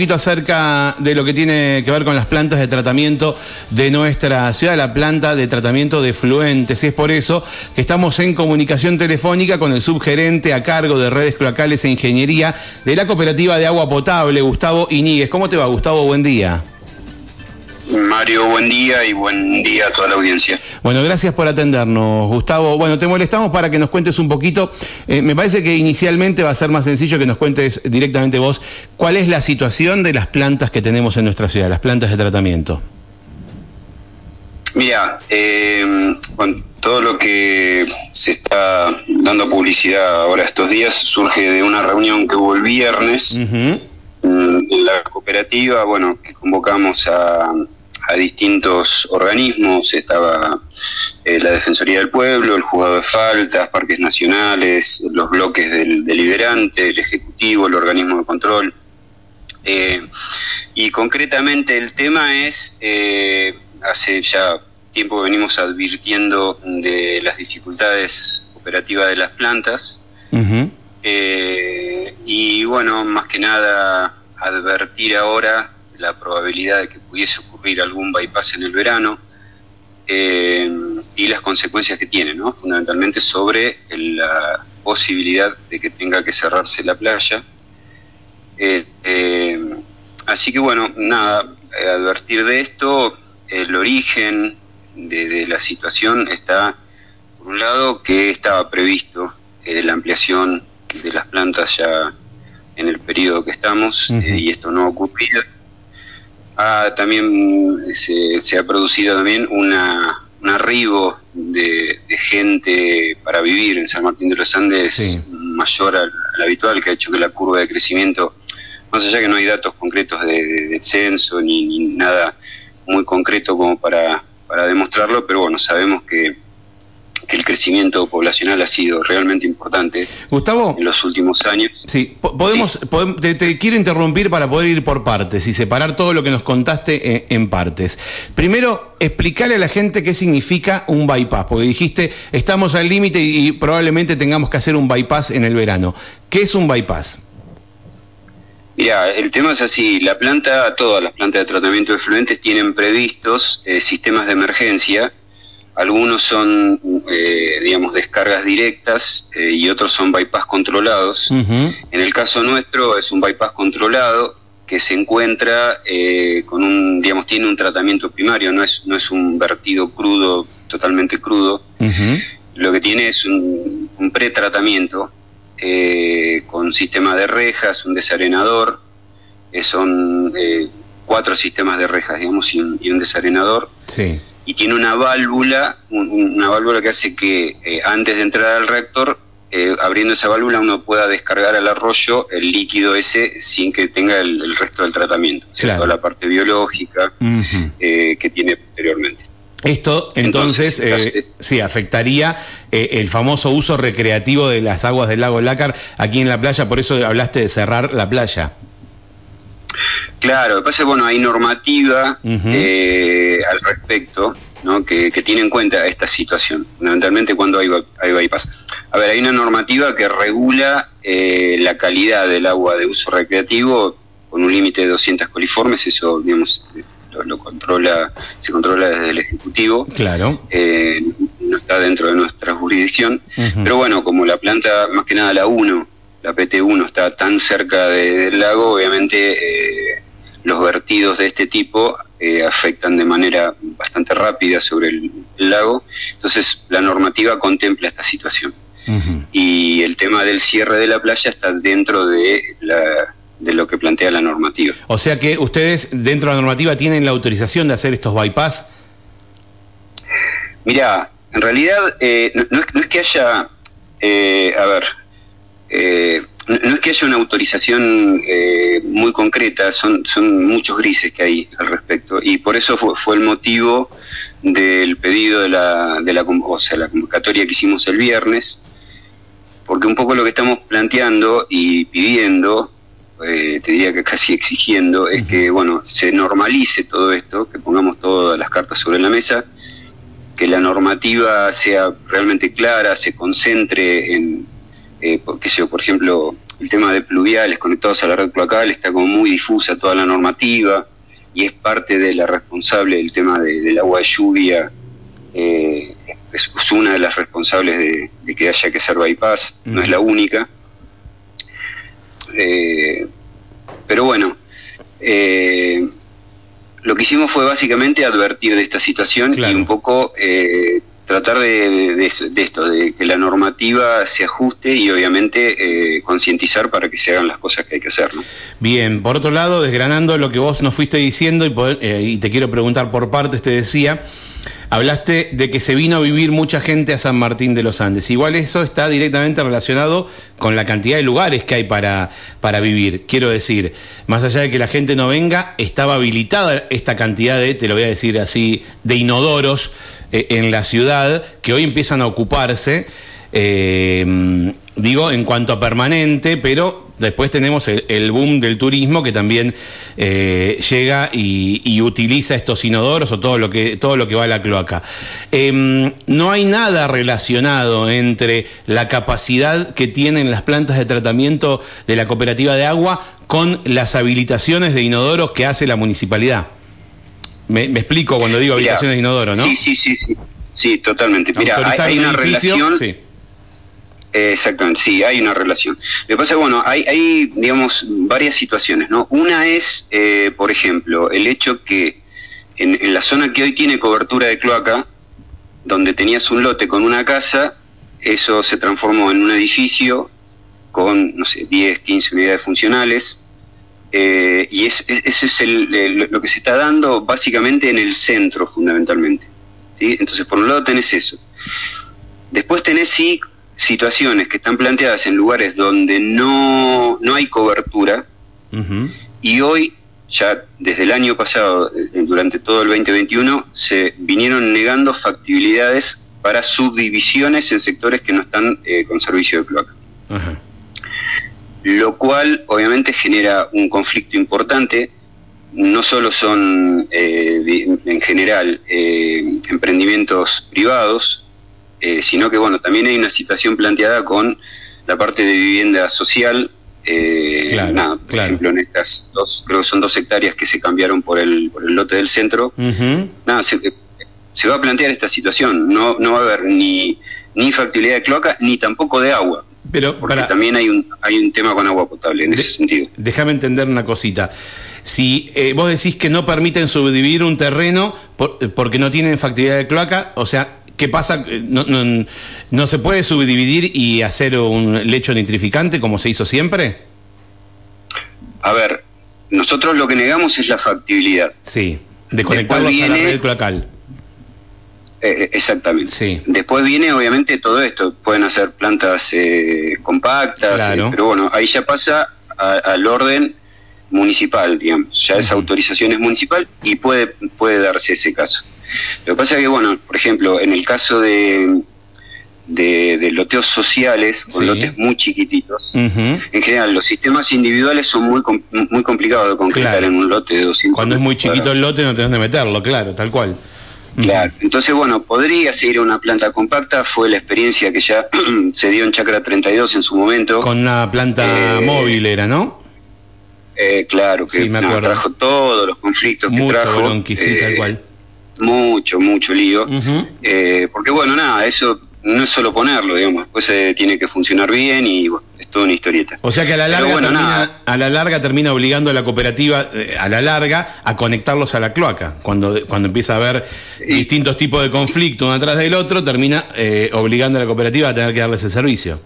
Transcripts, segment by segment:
poquito acerca de lo que tiene que ver con las plantas de tratamiento de nuestra ciudad, la planta de tratamiento de fluentes. Es por eso que estamos en comunicación telefónica con el subgerente a cargo de redes cloacales e ingeniería de la cooperativa de agua potable, Gustavo Iñiguez. ¿Cómo te va, Gustavo? Buen día. Mario, buen día y buen día a toda la audiencia. Bueno, gracias por atendernos, Gustavo. Bueno, te molestamos para que nos cuentes un poquito. Eh, me parece que inicialmente va a ser más sencillo que nos cuentes directamente vos cuál es la situación de las plantas que tenemos en nuestra ciudad, las plantas de tratamiento. Mira, eh, todo lo que se está dando publicidad ahora estos días surge de una reunión que hubo el viernes mm, en la cooperativa, bueno, que convocamos a a distintos organismos, estaba eh, la Defensoría del Pueblo, el Juzgado de Faltas, Parques Nacionales, los bloques del deliberante, el Ejecutivo, el organismo de control. Eh, y concretamente el tema es, eh, hace ya tiempo venimos advirtiendo de las dificultades operativas de las plantas. y bueno, más que nada advertir ahora la probabilidad de que pudiese ocurrir algún bypass en el verano eh, y las consecuencias que tiene, ¿no? fundamentalmente sobre la posibilidad de que tenga que cerrarse la playa. Eh, eh, así que bueno, nada, advertir de esto, el origen de, la situación está, por un lado, que estaba previsto la ampliación de las plantas ya en el periodo que estamos y esto no ha también se, ha producido también una, un arribo de, gente para vivir en San Martín de los Andes mayor al, habitual, que ha hecho que la curva de crecimiento, más allá que no hay datos concretos de, censo ni, nada muy concreto como para, para demostrarlo, pero bueno, sabemos que que el crecimiento poblacional ha sido realmente importante Gustavo, en los últimos años. Sí, podemos, te, quiero interrumpir para poder ir por partes y separar todo lo que nos contaste eh, en, partes. Primero, explicarle a la gente qué significa un bypass, porque dijiste, estamos al límite y, probablemente tengamos que hacer un bypass en el verano. ¿Qué es un bypass? Mira, el tema es así, la planta, todas las plantas de tratamiento de fluentes tienen previstos eh, sistemas de emergencia algunos son, eh, digamos, descargas directas eh, y otros son bypass controlados. En el caso nuestro es un bypass controlado que se encuentra eh, con un, digamos, tiene un tratamiento primario, no es, no es un vertido crudo, totalmente crudo. Lo que tiene es un, un pretratamiento con sistema de rejas, un desarenador, son cuatro sistemas de rejas, digamos, y un, y un desarenador. Sí y tiene una válvula, una válvula que hace que eh, antes de entrar al reactor, eh, abriendo esa válvula uno pueda descargar al arroyo el líquido ese sin que tenga el, resto del tratamiento, toda la parte biológica eh, que tiene posteriormente. Esto entonces, sí afectaría el famoso uso recreativo de las aguas del lago Lácar aquí en la playa, por eso hablaste de cerrar la playa. Claro, lo que pasa es bueno, hay normativa eh, al respecto ¿no? que, tiene en cuenta esta situación, fundamentalmente cuando hay, hay bypass. A ver, hay una normativa que regula eh, la calidad del agua de uso recreativo con un límite de 200 coliformes, eso digamos, lo, controla, se controla desde el Ejecutivo. Claro. Eh, no está dentro de nuestra jurisdicción, pero bueno, como la planta, más que nada la 1, la PT1 está tan cerca del lago, obviamente eh, los vertidos de este tipo eh, afectan de manera bastante rápida sobre el, lago. Entonces, la normativa contempla esta situación. Y el tema del cierre de la playa está dentro de, de lo que plantea la normativa. O sea que ustedes, dentro de la normativa, tienen la autorización de hacer estos bypass. Mira, en realidad eh, no, es, que haya, a ver, eh, no es que haya una autorización eh, muy concreta, son, son muchos grises que hay al respecto y por eso fue, el motivo del pedido de la, de la, o sea, la convocatoria que hicimos el viernes, porque un poco lo que estamos planteando y pidiendo, eh, te diría que casi exigiendo, es que bueno se normalice todo esto, que pongamos todas las cartas sobre la mesa, que la normativa sea realmente clara, se concentre en eh, porque, por ejemplo, el tema de pluviales conectados a la red cloacal está como muy difusa toda la normativa y es parte de la responsable del tema del agua de lluvia, eh, es, una de las responsables de, que haya que hacer bypass, no es la única. Eh, pero bueno, eh, lo que hicimos fue básicamente advertir de esta situación y un poco eh, tratar de, esto, de que la normativa se ajuste y obviamente eh, concientizar para que se hagan las cosas que hay que hacer. Bien, por otro lado, desgranando lo que vos nos fuiste diciendo y, y te quiero preguntar por partes, te decía, Hablaste de que se vino a vivir mucha gente a San Martín de los Andes. Igual eso está directamente relacionado con la cantidad de lugares que hay para, para vivir. Quiero decir, más allá de que la gente no venga, estaba habilitada esta cantidad de, te lo voy a decir así, de inodoros eh, en la ciudad que hoy empiezan a ocuparse. Eh, digo, en cuanto a permanente, pero Después tenemos el, boom del turismo que también eh, llega y, utiliza estos inodoros o todo lo que, todo lo que va a la cloaca. Em, no hay nada relacionado entre la capacidad que tienen las plantas de tratamiento de la cooperativa de agua con las habilitaciones de inodoros que hace la municipalidad. Me, explico cuando digo habilitaciones de inodoro, ¿no? Sí, sí, sí, sí, totalmente. Mira, hay, una relación. Exactamente, sí, hay una relación. Lo que pasa es bueno, hay, hay, digamos, varias situaciones, ¿no? Una es, eh, por ejemplo, el hecho que en, la zona que hoy tiene cobertura de cloaca, donde tenías un lote con una casa, eso se transformó en un edificio con, no sé, 10, 15 unidades funcionales, eh, y es, eso es lo que se está dando básicamente en el centro, fundamentalmente. ¿sí? Entonces, por un lado tenés eso. Después tenés, sí, situaciones que están planteadas en lugares donde no, no hay cobertura y hoy, ya desde el año pasado, eh, durante todo el 2021, se vinieron negando factibilidades para subdivisiones en sectores que no están eh, con servicio de cloaca. Lo cual obviamente genera un conflicto importante. No solo son eh, en general emprendimientos privados, eh, sino que bueno, también hay una situación planteada con la parte de vivienda social. Eh, por ejemplo, en estas dos, creo que son dos hectáreas que se cambiaron por el, por el lote del centro. Nada, se, va a plantear esta situación. No, no va a haber ni, ni factibilidad de cloaca ni tampoco de agua. Pero porque también hay un, hay un tema con agua potable en ese sentido. Déjame entender una cosita. Si eh, vos decís que no permiten subdividir un terreno porque no tienen factibilidad de cloaca, o sea, ¿Qué pasa? No, no, se puede subdividir y hacer un lecho nitrificante como se hizo siempre? A ver, nosotros lo que negamos es la factibilidad. Sí, de conectarlos a la red cloacal. Eh, eh, exactamente. Sí. Después viene obviamente todo esto. Pueden hacer plantas eh, compactas, pero bueno, ahí ya pasa al orden municipal, digamos. Ya esa autorización es municipal y puede, puede darse ese caso. Lo que pasa es que, bueno, por ejemplo, en el caso de, de, loteos sociales, con lotes muy chiquititos, en general los sistemas individuales son muy muy complicados de concretar en un lote de 200 Cuando es muy chiquito el lote no tenés de meterlo, claro, tal cual. Claro, entonces bueno, podría seguir una planta compacta, fue la experiencia que ya se dio en Chacra 32 en su momento. Con una planta eh, móvil era, ¿no? Eh, claro, que trajo todos los conflictos que trajo. sí, tal eh, cual mucho, mucho lío. Eh, porque bueno, nada, eso no es solo ponerlo, digamos, después se tiene que funcionar bien y es toda una historieta. O sea que a la larga, termina, a la larga termina obligando a la cooperativa, eh, a la larga, a conectarlos a la cloaca. Cuando, cuando empieza a haber distintos tipos de conflicto uno atrás del otro, termina eh, obligando a la cooperativa a tener que darles el servicio.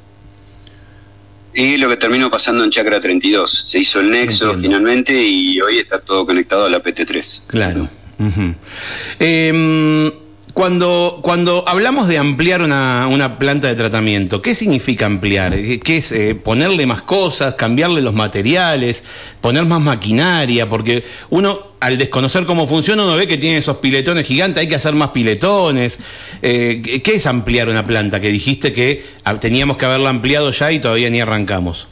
Y lo que terminó pasando en Chacra 32. Se hizo el nexo finalmente y hoy está todo conectado a la PT3. Claro. Cuando, cuando hablamos de ampliar una, una, planta de tratamiento, ¿qué significa ampliar? ¿Qué es eh, ponerle más cosas, cambiarle los materiales, poner más maquinaria? Porque uno, al desconocer cómo funciona, uno ve que tiene esos piletones gigantes, hay que hacer más piletones. Eh, ¿Qué es ampliar una planta? Que dijiste que teníamos que haberla ampliado ya y todavía ni arrancamos.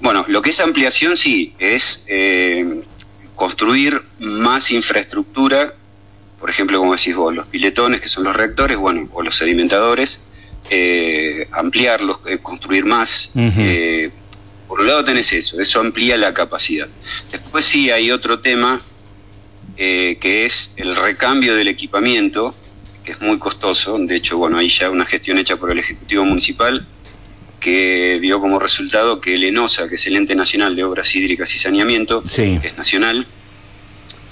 Bueno, lo que es ampliación sí, es eh, construir más infraestructura, por ejemplo, como decís vos, los piletones, que son los reactores, bueno, o los sedimentadores, ampliarlos, construir más. por un lado tenés eso, eso amplía la capacidad. Después sí hay otro tema que es el recambio del equipamiento, que es muy costoso. De hecho, bueno, hay ya una gestión hecha por el Ejecutivo Municipal que dio como resultado que el ENOSA, que es el Ente Nacional de Obras Hídricas y Saneamiento, que es nacional,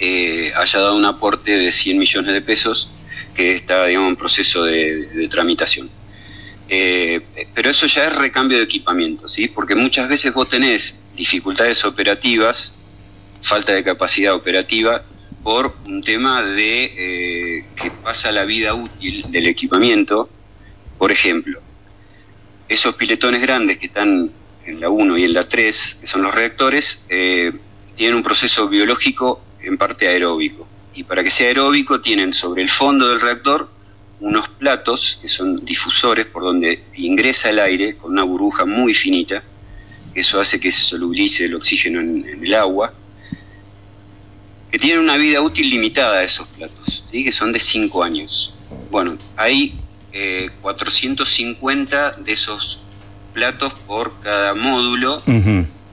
eh, haya dado un aporte de 100 millones de pesos que está digamos, en proceso de, tramitación. Eh, pero eso ya es recambio de equipamiento, ¿sí? porque muchas veces vos tenés dificultades operativas, falta de capacidad operativa, por un tema de eh, que pasa la vida útil del equipamiento. Por ejemplo, esos piletones grandes que están en la 1 y en la 3, que son los reactores, eh, tienen un proceso biológico en parte aeróbico. Y para que sea aeróbico tienen sobre el fondo del reactor unos platos que son difusores por donde ingresa el aire con una burbuja muy finita. Eso hace que se solubilice el oxígeno en el agua que tienen una vida útil limitada esos platos, ¿sí? que son de 5 años. Bueno, hay 450 eh, de esos platos por cada módulo.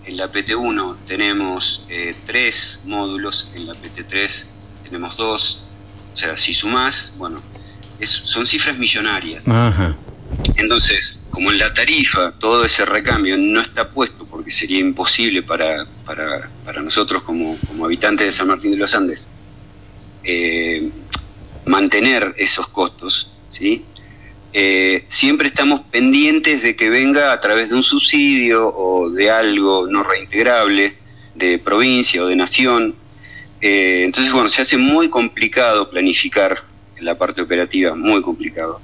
En la PT1 tenemos eh, 3 módulos, en la PT3 tenemos 2. O sea, si sumás, bueno, son cifras millonarias. Entonces, como en la tarifa todo ese recambio no está puesto porque sería imposible para, para, para nosotros como, como, habitantes de San Martín de los Andes eh, mantener esos costos, ¿sí? Eh, siempre estamos pendientes de que venga a través de un subsidio o de algo no reintegrable, de provincia o de nación. Eh, entonces, bueno, se hace muy complicado planificar la parte operativa, muy complicado.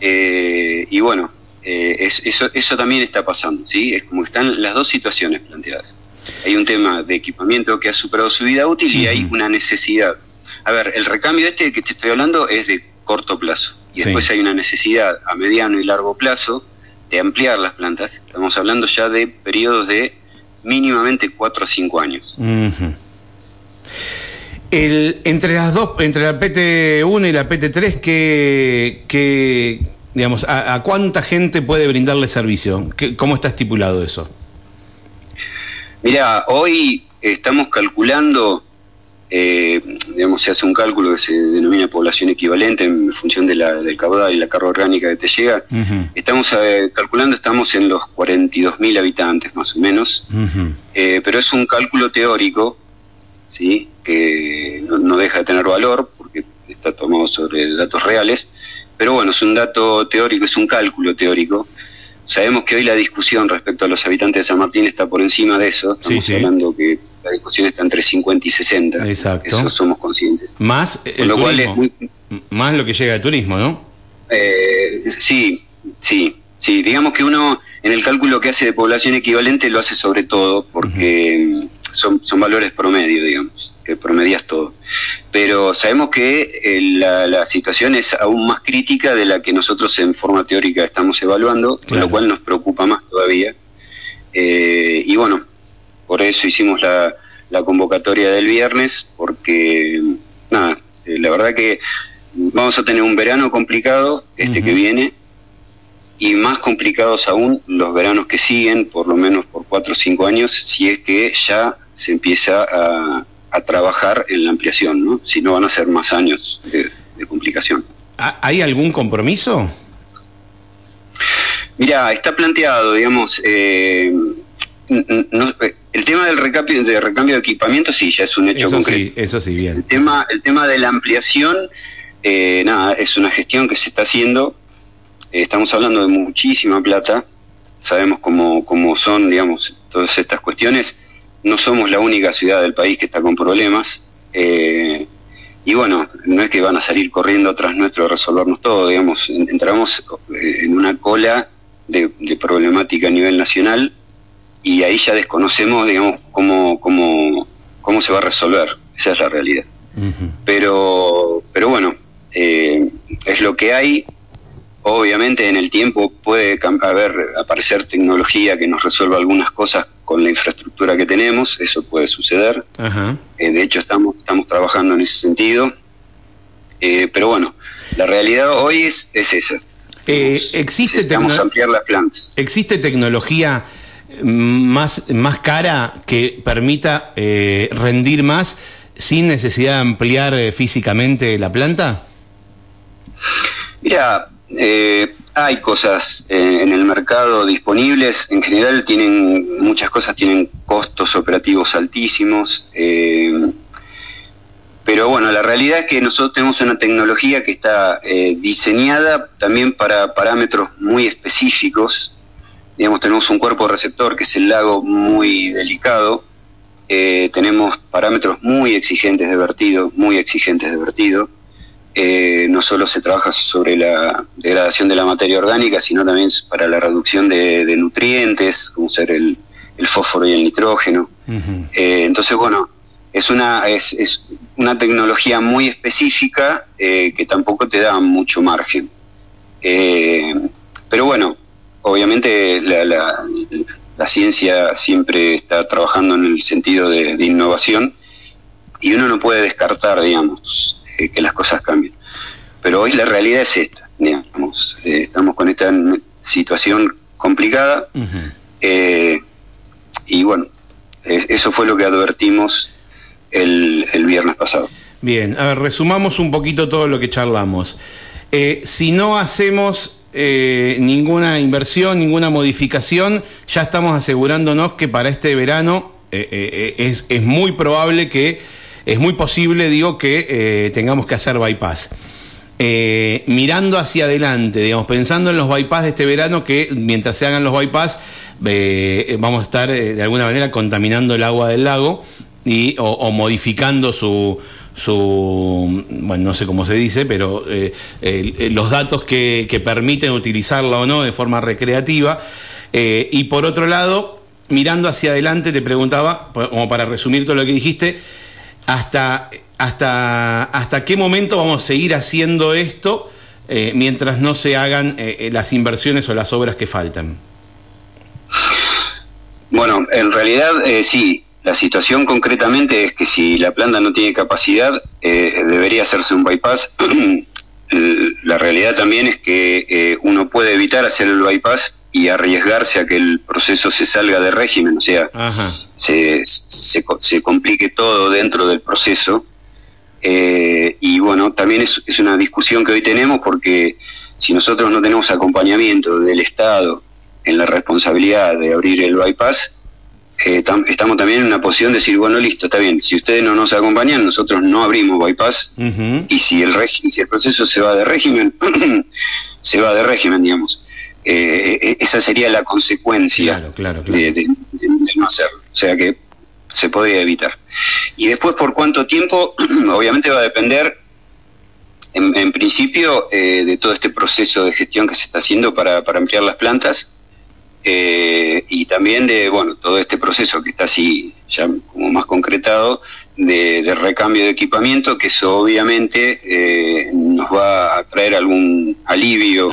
y bueno, eh, eso, eso también está pasando, ¿sí? Es como están las dos situaciones planteadas. Hay un tema de equipamiento que ha superado su vida útil y hay una necesidad. A ver, el recambio este que te estoy hablando es de corto plazo. Y después hay una necesidad a mediano y largo plazo de ampliar las plantas. Estamos hablando ya de periodos de mínimamente 4 a 5 años. el, entre las dos, entre la PT1 y la PT3, ¿qué, qué, Digamos, ¿a, cuánta gente puede brindarle servicio? ¿Cómo está estipulado eso? Mira, hoy estamos calculando, eh, digamos, se hace un cálculo que se denomina población equivalente en función de la, del caudal y la carga orgánica que te llega. Estamos eh, calculando, estamos en los 42.000 habitantes más o menos, eh, pero es un cálculo teórico, ¿sí? que no, no, deja de tener valor porque está tomado sobre datos reales. Pero bueno, es un dato teórico, es un cálculo teórico. Sabemos que hoy la discusión respecto a los habitantes de San Martín está por encima de eso. Estamos hablando que la discusión está entre 50 y 60. Exacto. Eso somos conscientes. Más lo Cual es muy... Más lo que llega de turismo, ¿no? Eh, sí, sí, sí. Digamos que uno en el cálculo que hace de población equivalente lo hace sobre todo porque son, son valores promedio, digamos que promedias todo. Pero sabemos que eh, la, situación es aún más crítica de la que nosotros en forma teórica estamos evaluando, con lo cual nos preocupa más todavía. Eh, y bueno, por eso hicimos la, convocatoria del viernes, porque nada, eh, la verdad que vamos a tener un verano complicado este que viene y más complicados aún los veranos que siguen, por lo menos por cuatro o cinco años, si es que ya se empieza a, a trabajar en la ampliación, ¿no? Si no van a ser más años de, complicación. ¿Hay algún compromiso? Mira, está planteado, digamos, eh, el tema del recambio de, recambio de equipamiento sí, ya es un hecho eso concreto. Sí, eso sí, bien. El tema, el tema de la ampliación, eh, nada, es una gestión que se está haciendo. Eh, estamos hablando de muchísima plata. Sabemos cómo, cómo son, digamos, todas estas cuestiones no somos la única ciudad del país que está con problemas. Eh, y bueno, no es que van a salir corriendo tras nuestro a resolvernos todo, digamos, entramos eh, en una cola de, problemática a nivel nacional y ahí ya desconocemos, digamos, cómo, cómo, cómo se va a resolver. Esa es la realidad. Pero, pero bueno, eh, es lo que hay. Obviamente en el tiempo puede haber, aparecer tecnología que nos resuelva algunas cosas con la infraestructura que tenemos, eso puede suceder. Eh, de hecho, estamos, estamos trabajando en ese sentido. Eh, pero bueno, la realidad hoy es, es esa. Eh, existe Necesitamos ampliar las plantas. ¿Existe tecnología más, más cara que permita eh, rendir más sin necesidad de ampliar eh, físicamente la planta? Mira, eh, hay cosas en el mercado disponibles. En general tienen muchas cosas tienen costos operativos altísimos. pero bueno, la realidad es que nosotros tenemos una tecnología que está diseñada también para parámetros muy específicos digamos, tenemos un cuerpo receptor que es el lago muy delicado, eh, tenemos parámetros muy exigentes de vertido, muy exigentes de vertido. Eh, no solo se trabaja sobre la degradación de la materia orgánica, sino también para la reducción de, nutrientes, como ser el, fósforo y el nitrógeno. Eh, entonces, bueno, es una, es, es una tecnología muy específica que tampoco te da mucho margen. pero bueno, obviamente la, ciencia siempre está trabajando en el sentido de, innovación y uno no puede descartar, digamos, eh, que las cosas cambien. Pero hoy la realidad es esta, digamos, eh, estamos con esta situación complicada eh, y bueno, eso fue lo que advertimos el, el, viernes pasado. Bien, a ver, resumamos un poquito todo lo que charlamos. si no hacemos eh, ninguna inversión, ninguna modificación, ya estamos asegurándonos que para este verano eh, eh, es, muy probable que, es muy posible, digo, que tengamos que hacer bypass. mirando hacia adelante, digamos, pensando en los bypass de este verano, que mientras se hagan los bypass, vamos a estar de alguna manera contaminando el agua del lago y, o modificando su, su, bueno, no sé cómo se dice, pero eh, los datos que, permiten utilizarla o no de forma recreativa. Eh, y por otro lado, mirando hacia adelante, te preguntaba, como para resumir todo lo que dijiste, hasta, hasta, hasta qué momento vamos a seguir haciendo esto eh, mientras no se hagan las inversiones o las obras que faltan. Bueno, en realidad sí, la situación concretamente es que si la planta no tiene capacidad, eh, debería hacerse un bypass. la realidad también es que eh, uno puede evitar hacer el bypass y arriesgarse a que el proceso se salga de régimen, o sea, se, se, complique todo dentro del proceso. Eh, y bueno, también es, es una discusión que hoy tenemos porque si nosotros no tenemos acompañamiento del Estado en la responsabilidad de abrir el bypass, eh, estamos también en una posición de decir, bueno, listo, está bien, si ustedes no nos acompañan, nosotros no abrimos bypass, y si el, si el proceso se va de régimen, se va de régimen, digamos. Eh, eh, esa sería la consecuencia De, no hacerlo. O sea que se podría evitar. Y después, por cuánto tiempo, obviamente va a depender, en, principio, de todo este proceso de gestión que se está haciendo para, para ampliar las plantas eh, y también de bueno todo este proceso que está así ya como más concretado de, recambio de equipamiento que eso obviamente eh, nos va a traer algún alivio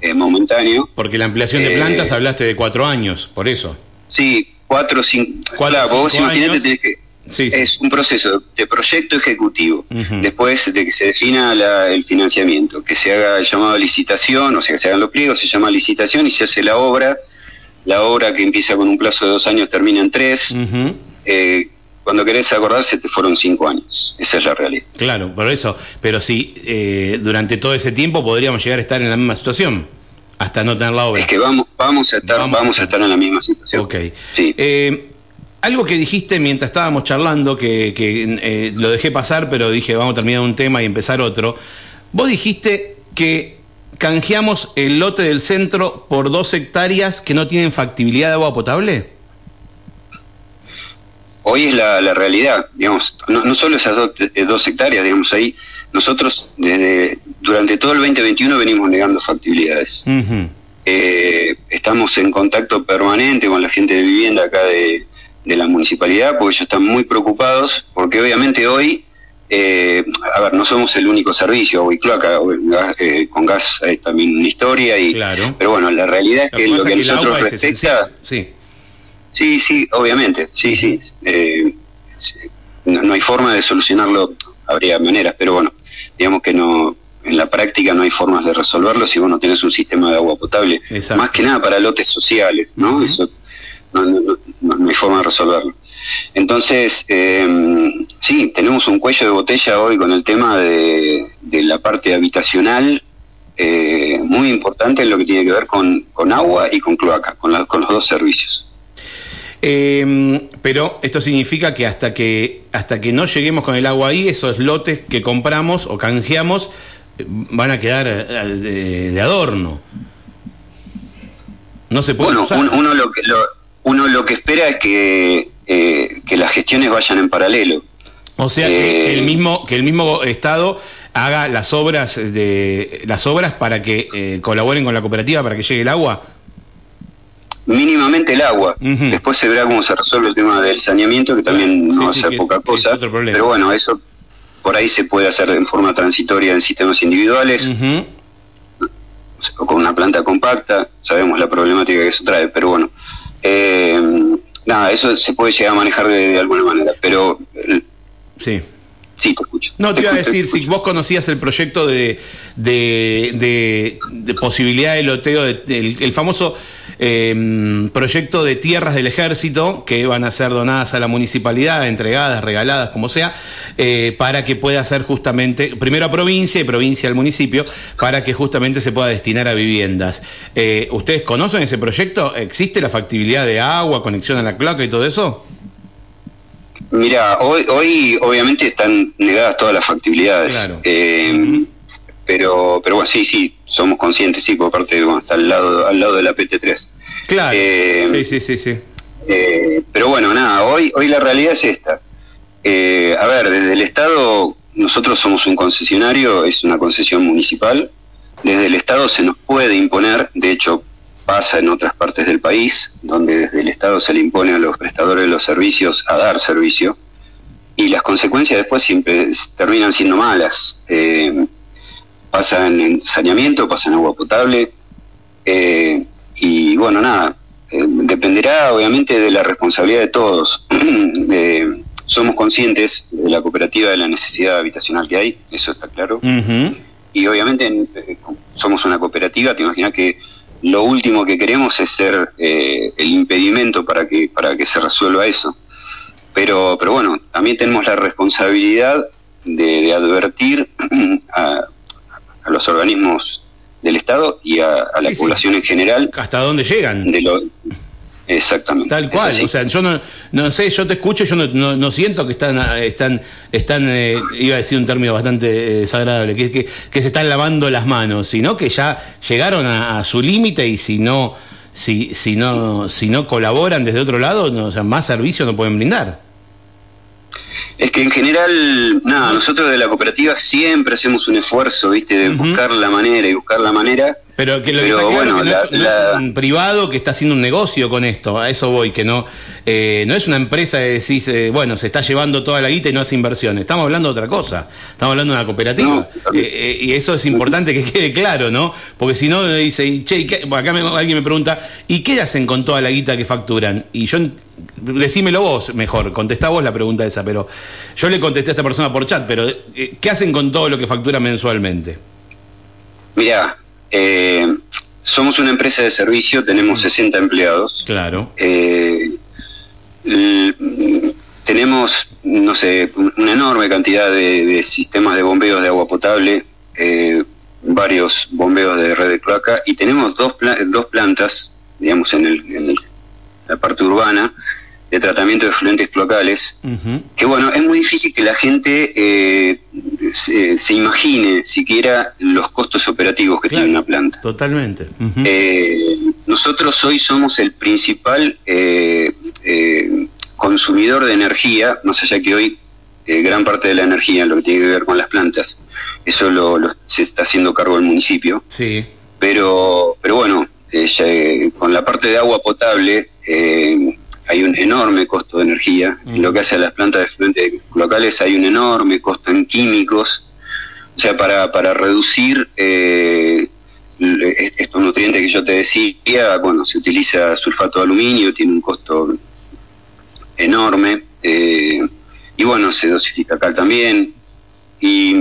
eh, momentáneo. Porque la ampliación de plantas hablaste de cuatro años por eso. sí cuatro cinco claro, vos imagínate que Es un proceso de proyecto ejecutivo, después de que se defina el financiamiento, que se haga el llamado a licitación, o sea, que se hagan los pliegos, se llama licitación y se hace la obra. La obra que empieza con un plazo de dos años termina en tres. Eh, cuando querés acordarse te fueron cinco años. Esa es la realidad. Claro, por eso. Pero sí, eh, durante todo ese tiempo podríamos llegar a estar en la misma situación hasta no tener la obra. Es que vamos, vamos a estar, vamos, a estar en la misma situación. Ok. Sí. Eh, algo que dijiste mientras estábamos charlando, que, eh, lo dejé pasar, pero dije, vamos a terminar un tema y empezar otro. Vos dijiste que canjeamos el lote del centro por dos hectáreas que no tienen factibilidad de agua potable. Hoy es la, realidad, digamos, no, solo esas eh, dos, hectáreas, digamos, ahí nosotros desde durante todo el 2021 venimos negando factibilidades. Eh, estamos en contacto permanente con la gente de vivienda acá de, de la municipalidad, porque ellos están muy preocupados, porque obviamente hoy, eh, a ver, no somos el único servicio, hoy cloaca, eh, con gas hay también una historia, y, pero bueno, la realidad es que lo que, nosotros respecta... Sí. sí, sí, obviamente, sí, sí. Eh, no, hay forma de solucionarlo, habría maneras, pero bueno, digamos que no en la práctica no hay formas de resolverlo si vos no tenés un sistema de agua potable. Más que nada para lotes sociales, ¿no? Eso no, hay forma de resolverlo. Entonces, eh, sí, tenemos un cuello de botella hoy con el tema de, la parte habitacional eh, muy importante en lo que tiene que ver con, agua y con cloaca, con, con los dos servicios. Eh, pero esto significa que hasta que hasta que no lleguemos con el agua ahí, esos lotes que compramos o canjeamos van a quedar de, adorno. No se puede bueno, Uno, lo que, uno lo que espera es que, eh, que las gestiones vayan en paralelo. O sea, que, el eh, mismo, que el mismo Estado haga las obras, de, las obras para que eh, colaboren con la cooperativa para que llegue el agua. Mínimamente el agua. Después se verá cómo se resuelve el tema del saneamiento, que también no va a ser poca cosa. Pero bueno, eso por ahí se puede hacer en forma transitoria en sistemas individuales, o con una planta compacta, sabemos la problemática que eso trae, pero bueno. Eh, nada, eso se puede llegar a manejar de, alguna manera, pero... Sí. Sí, te escucho. No, te, iba a decir, si vos conocías el proyecto de, de, de, posibilidad de loteo, el famoso eh, proyecto de tierras del ejército que van a ser donadas a la municipalidad, entregadas, regaladas, como sea, eh, para que pueda ser justamente, primero a provincia y provincia al municipio, para que justamente se pueda destinar a viviendas. Eh, ¿Ustedes conocen ese proyecto? ¿Existe la factibilidad de agua, conexión a la cloaca y todo eso? Mira, hoy, hoy obviamente están negadas todas las factibilidades. Claro. Eh, pero, pero bueno, sí, sí, somos conscientes, sí, por parte de, bueno, está al lado, al lado de la PT3. Claro. Eh, sí, sí, sí, sí. Eh, pero bueno, nada, hoy, hoy la realidad es esta. Eh, a ver, desde el Estado, nosotros somos un concesionario, es una concesión municipal. Desde el Estado se nos puede imponer, de hecho pasa en otras partes del país, donde desde el Estado se le impone a los prestadores de los servicios a dar servicio, y las consecuencias después siempre terminan siendo malas. Eh, pasan en saneamiento, pasan en agua potable. Eh, y bueno, nada, eh, dependerá obviamente de la responsabilidad de todos. Eh, somos conscientes de la cooperativa de la necesidad habitacional que hay, eso está claro. Y obviamente somos una cooperativa, te imaginas que lo último que queremos es ser el impedimento para que, para que se resuelva eso. Pero, pero bueno, también tenemos la responsabilidad de, de advertir a, a los organismos del Estado y a, la población en general. ¿Hasta dónde llegan? De lo, exactamente. Tal cual, o sea, yo no, no sé, yo te escucho, yo no, no, siento que están, están, están eh, iba a decir un término bastante eh, desagradable, que, que, que se están lavando las manos, sino que ya llegaron a, su límite y si no, si, si no, si no colaboran desde otro lado, no, o sea, más servicio no pueden brindar. Es que en general, nada, nosotros de la cooperativa siempre hacemos un esfuerzo, ¿viste? De buscar la manera y buscar la manera. Pero que lo que bueno, es, no es, un privado que está haciendo un negocio con esto, a eso voy, que no eh, no es una empresa que decís, eh, bueno, se está llevando toda la guita y no hace inversiones. Estamos hablando de otra cosa, estamos hablando de una cooperativa. Eh, y eso es importante que quede claro, ¿no? Porque si no, dice, che, acá alguien me pregunta, ¿y qué hacen con toda la guita que facturan? Y yo decímelo vos mejor, contestá vos la pregunta esa, pero yo le contesté a esta persona por chat, pero eh, ¿qué hacen con todo lo que factura mensualmente? Mira, eh, somos una empresa de servicio, tenemos 60 mm. empleados. Claro. Eh, tenemos, no sé, una enorme cantidad de, sistemas de bombeos de agua potable, varios bombeos de red de cloaca y tenemos dos, dos plantas, digamos, en, el, en la parte urbana, de tratamiento de fluentes locales, que bueno, es muy difícil que la gente eh, se, imagine siquiera los costos operativos que tiene una planta. Totalmente. Eh, nosotros hoy somos el principal eh, consumidor de energía, más allá que hoy gran parte de la energía, lo que tiene que ver con las plantas, eso lo, se está haciendo cargo el municipio. Sí. Pero, pero bueno, con la parte de agua potable, hay un enorme costo de energía. En lo que hace a las plantas de fluentes locales hay un enorme costo en químicos. O sea, para, para reducir eh, estos nutrientes que yo te decía, bueno, se utiliza sulfato de aluminio, tiene un costo enorme. Eh, y bueno, se dosifica acá también. Y,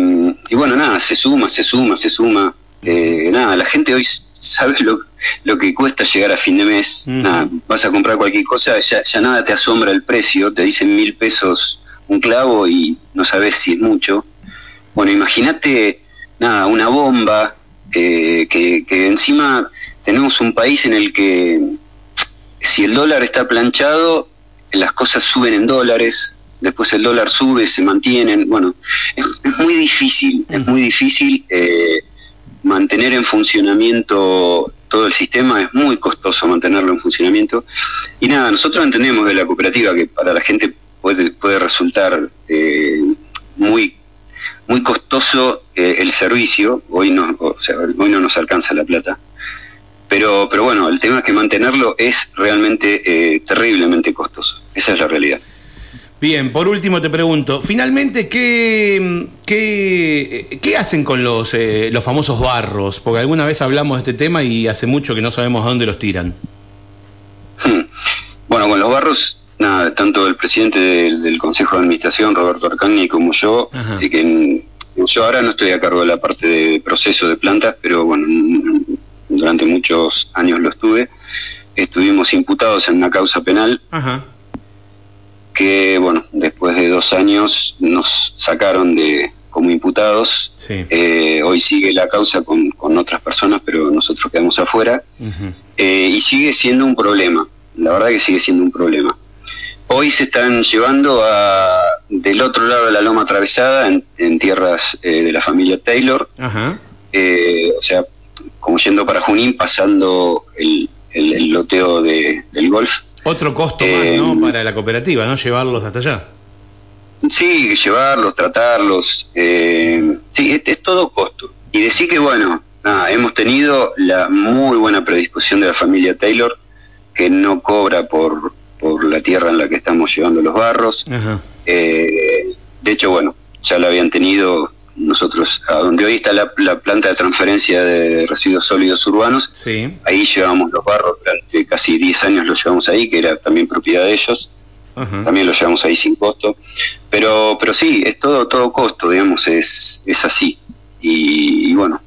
bueno, nada, se suma, se suma, se suma. Eh, nada, la gente hoy sabe lo, lo que cuesta llegar a fin de mes. Nada, vas a comprar cualquier cosa, ya, ya nada te asombra el precio, te dicen mil pesos un clavo y no sabes si es mucho. Bueno, imagínate, nada, una bomba, eh, que, que encima tenemos un país en el que si el dólar está planchado, las cosas suben en dólares, después el dólar sube, se mantienen. Bueno, es, muy difícil, es muy difícil eh, mantener en funcionamiento todo el sistema, es muy costoso mantenerlo en funcionamiento. Y nada, nosotros entendemos de la cooperativa que para la gente puede, puede resultar eh, muy muy costoso eh, el servicio, hoy no, hoy no nos alcanza la plata. Pero, pero bueno, el tema es que mantenerlo es realmente terriblemente costoso. Esa es la realidad. Bien, por último te pregunto, finalmente, ¿qué, qué, qué hacen con los, eh, los famosos barros? Porque alguna vez hablamos de este tema y hace mucho que no sabemos a dónde los tiran. Bueno, con los barros, nada, tanto el presidente del, Consejo de Administración, Roberto Arcani, como yo, que yo ahora no estoy a cargo de la parte de proceso de plantas, pero bueno, durante muchos años lo estuve. Estuvimos imputados en una causa penal. Ajá que bueno, después de dos años nos sacaron de como imputados. Eh, hoy sigue la causa con, con, otras personas, pero nosotros quedamos afuera. Eh, y sigue siendo un problema, la verdad que sigue siendo un problema. Hoy se están llevando a, del otro lado de la loma atravesada, en, tierras eh, de la familia Taylor, o sea, como yendo para Junín, pasando el, el, loteo de, del golf. Otro costo más, ¿no? Eh, para la cooperativa, ¿no? Llevarlos hasta allá. Sí, llevarlos, tratarlos. Eh, sí, es, todo costo. Y decir que, bueno, nada, hemos tenido la muy buena predisposición de la familia Taylor, que no cobra por, por la tierra en la que estamos llevando los barros. Eh, de hecho, bueno, ya la habían tenido nosotros, a donde hoy está la, planta de transferencia de residuos sólidos urbanos, ahí llevamos los barros, durante casi 10 años los llevamos ahí, que era también propiedad de ellos, también los llevamos ahí sin costo, pero pero sí, es todo todo costo, digamos, es, es así. Y, bueno,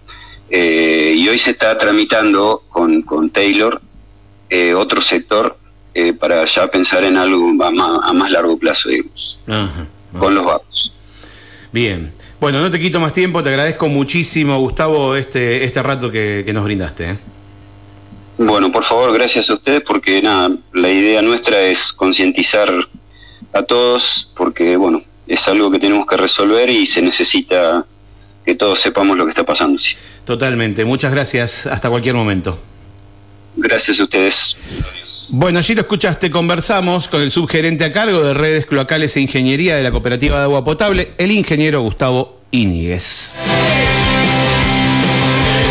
eh, y hoy se está tramitando con, con Taylor eh, otro sector eh, para ya pensar en algo a más, largo plazo, digamos, con los barros. Bien. Bueno, no te quito más tiempo, te agradezco muchísimo, Gustavo, este, este rato que, nos brindaste. ¿eh? Bueno, por favor, gracias a ustedes, porque nada, la idea nuestra es concientizar a todos, porque bueno, es algo que tenemos que resolver y se necesita que todos sepamos lo que está pasando. Totalmente, muchas gracias, hasta cualquier momento. Gracias a ustedes. Bueno, allí lo escuchaste, conversamos con el subgerente a cargo de redes cloacales e ingeniería de la Cooperativa de Agua Potable, el ingeniero Gustavo Íñiguez.